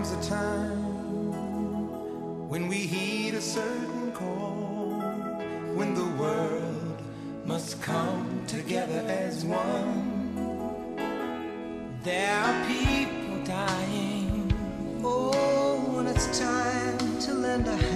comes a time when we heed a certain call, when the world must come together as one. There are people dying. Oh, when it's time to lend a hand.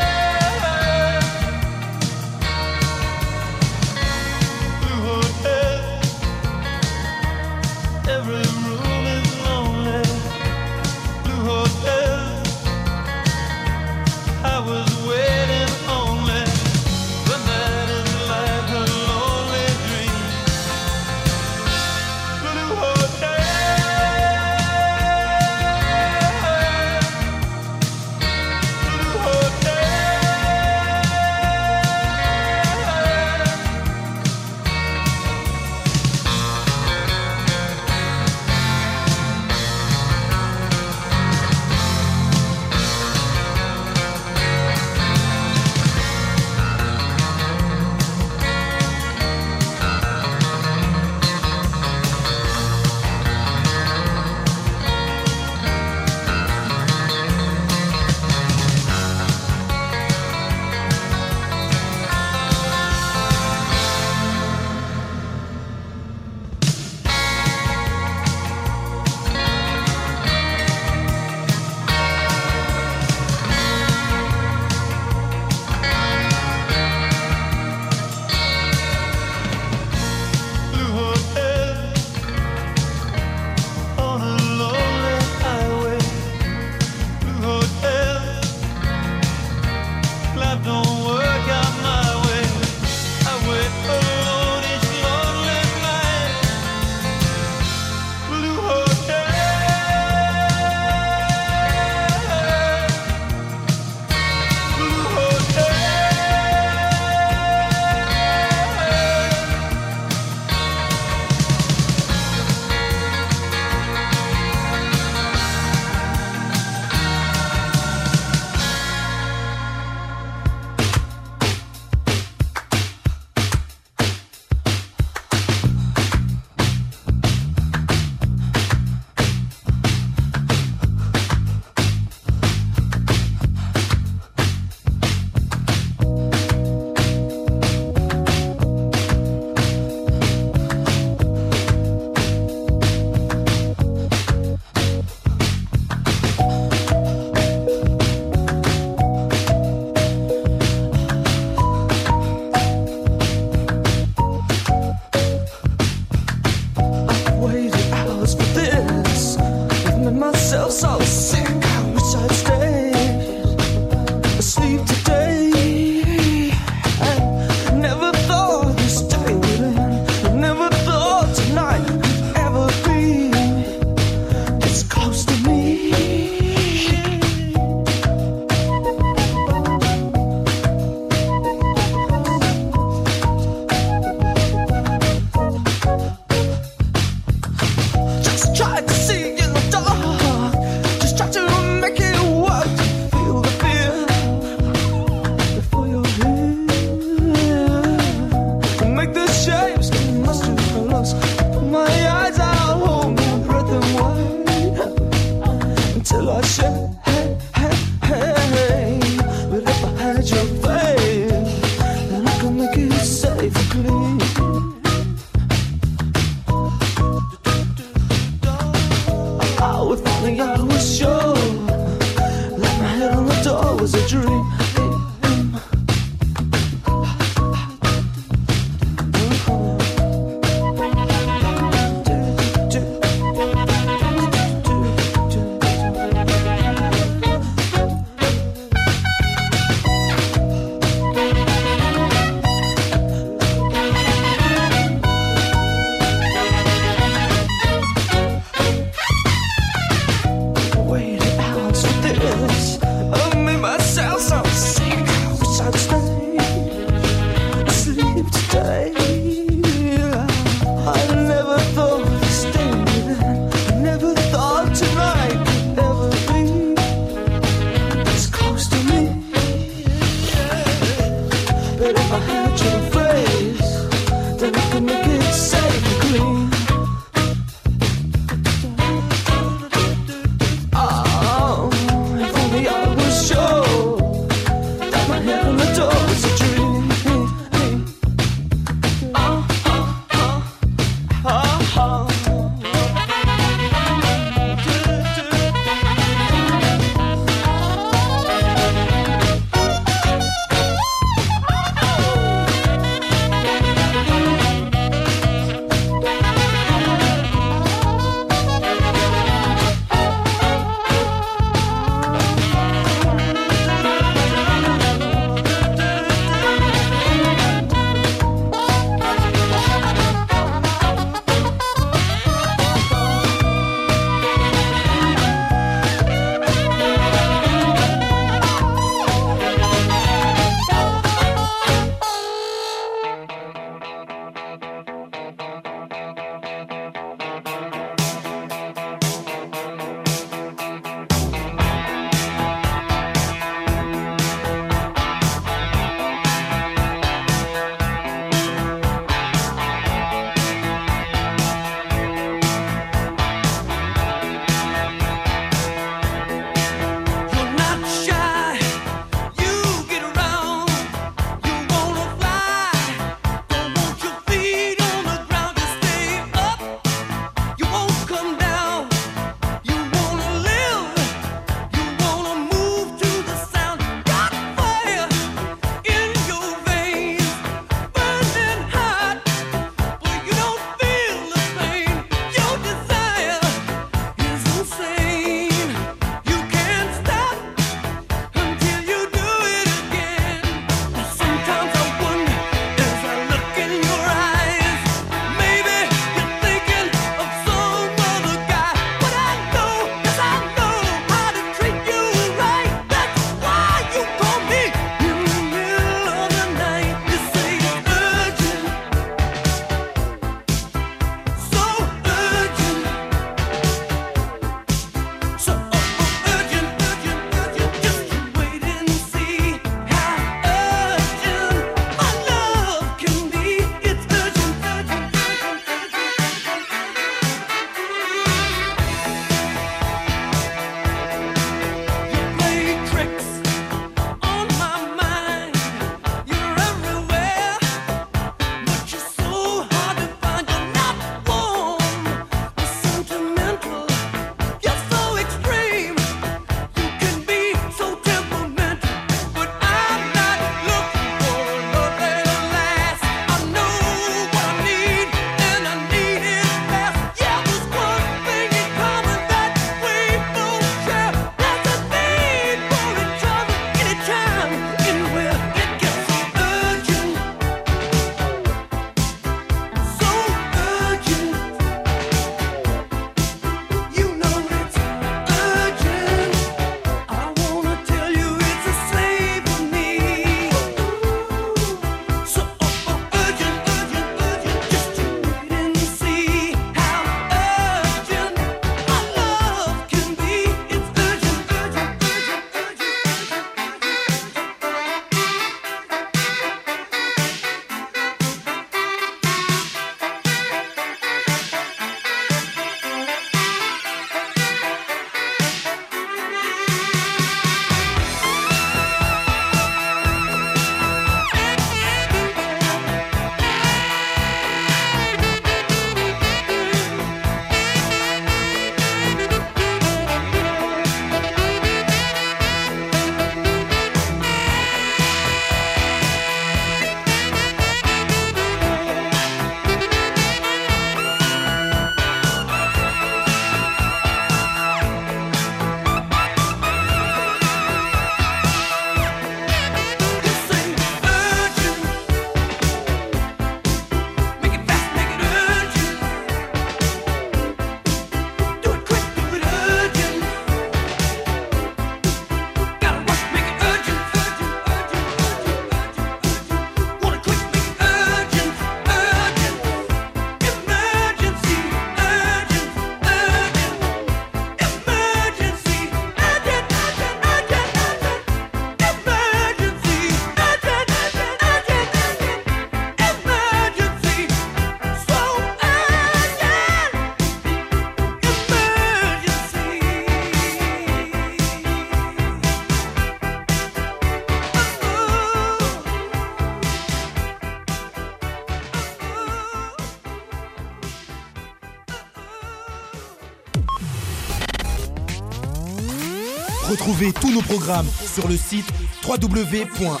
Programmes sur le site www.rvvs.fr.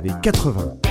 années 80.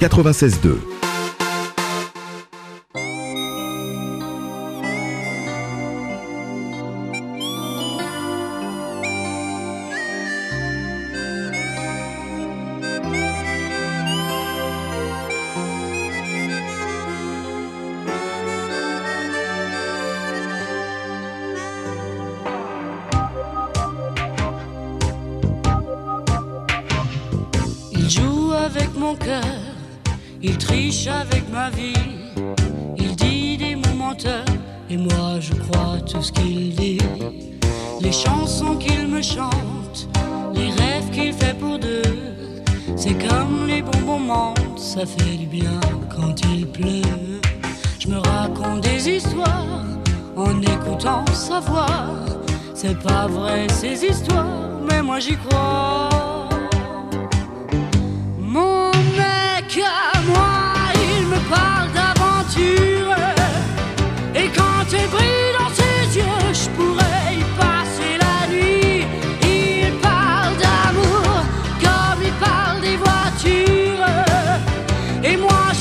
96.2.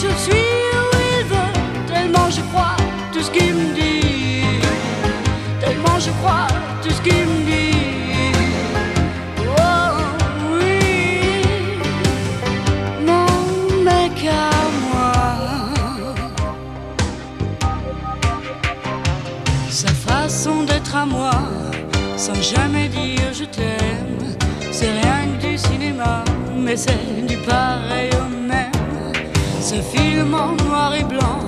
je suis où il veut, tellement je crois tout ce qu'il me dit, tellement je crois tout ce qu'il me dit. Oh oui, mon mec à moi, sa façon d'être à moi, sans jamais dire je t'aime, c'est rien que du cinéma, mais c'est du pareil. Ce film en noir et blanc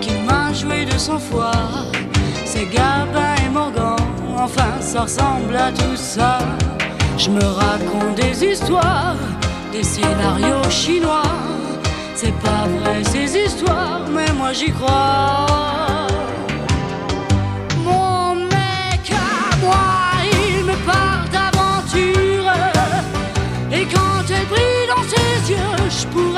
qui m'a joué de son foi. C'est Gabin et Morgan, enfin ça ressemble à tout ça. Je me raconte des histoires, des scénarios chinois. C'est pas vrai ces histoires, mais moi j'y crois. Mon mec à moi, il me parle d'aventure. Et quand elle brille dans ses yeux, je pourrais.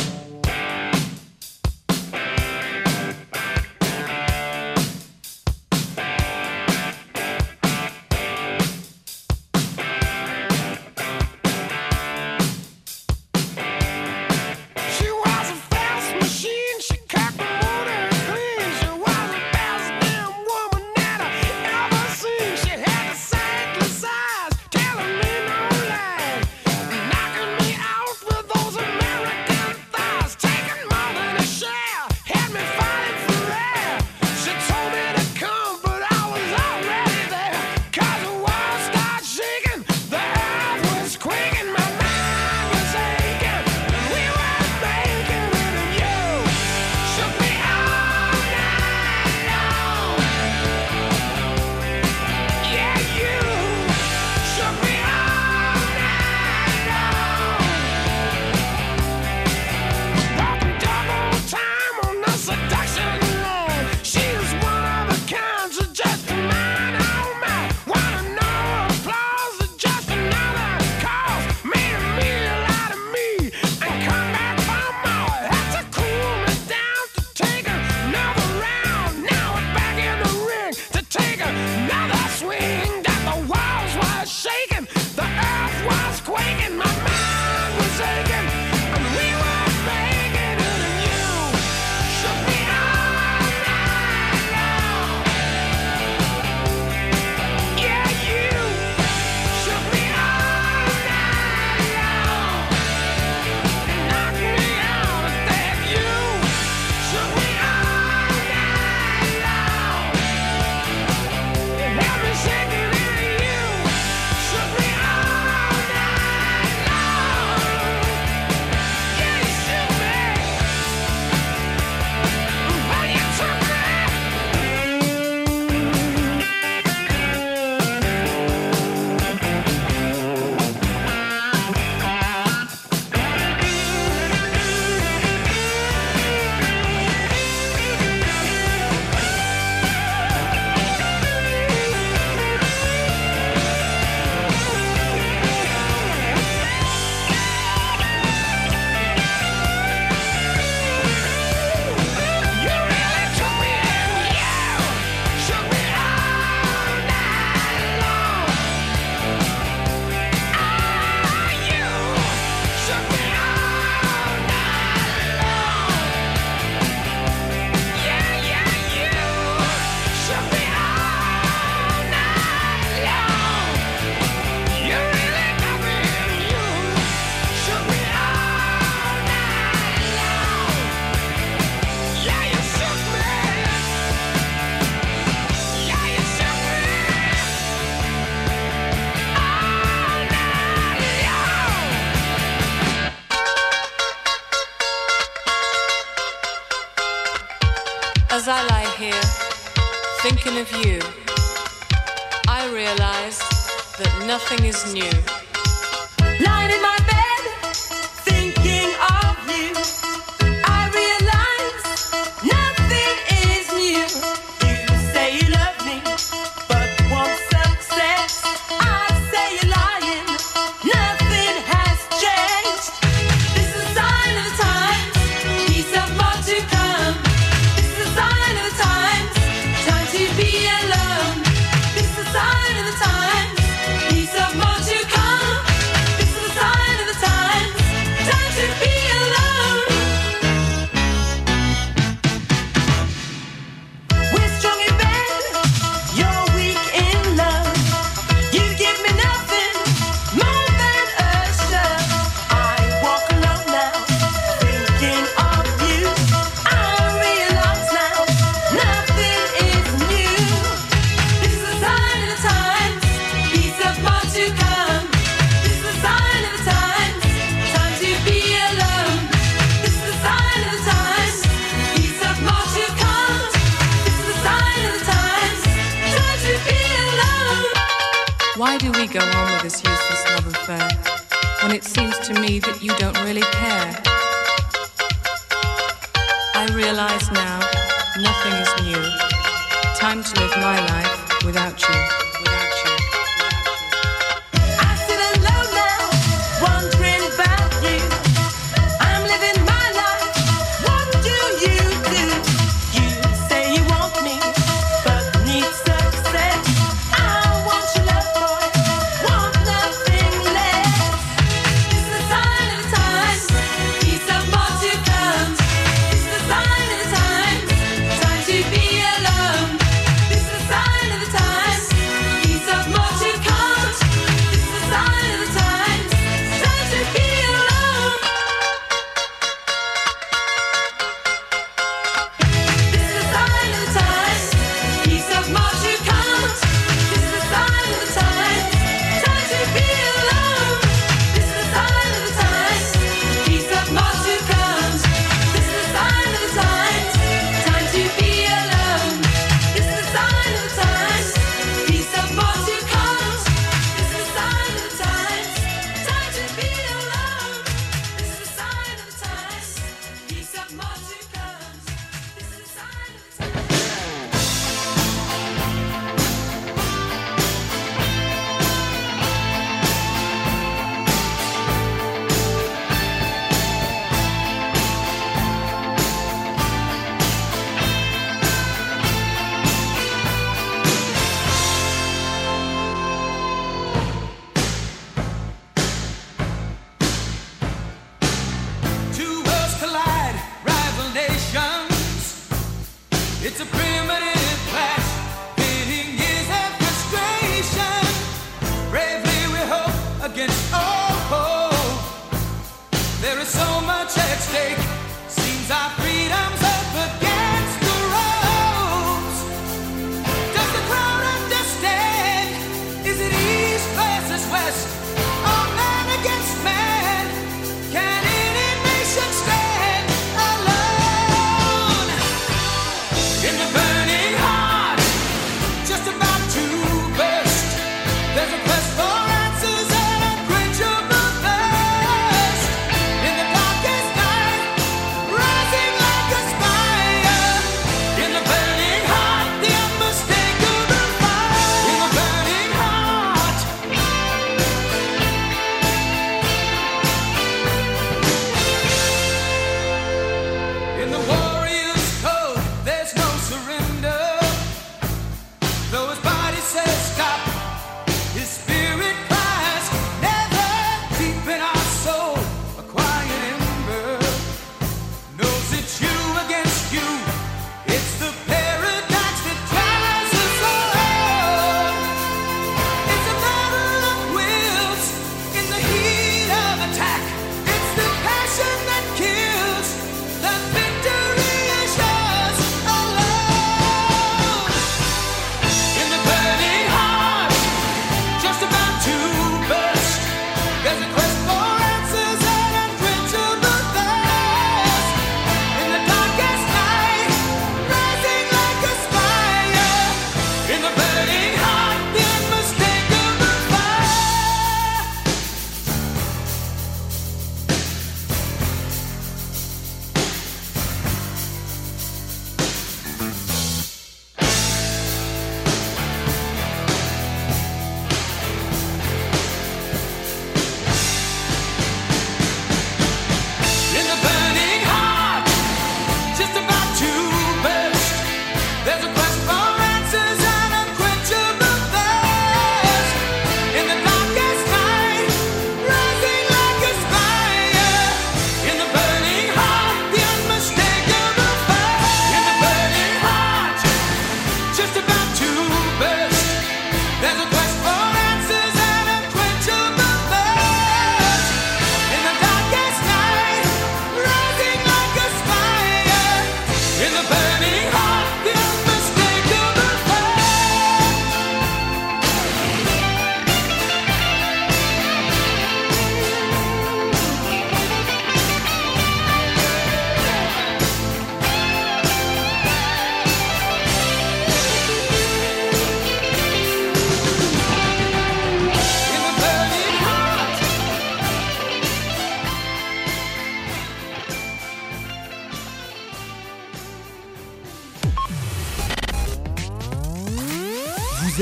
Nothing is new.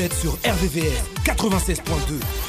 Sur RVVS 96.2.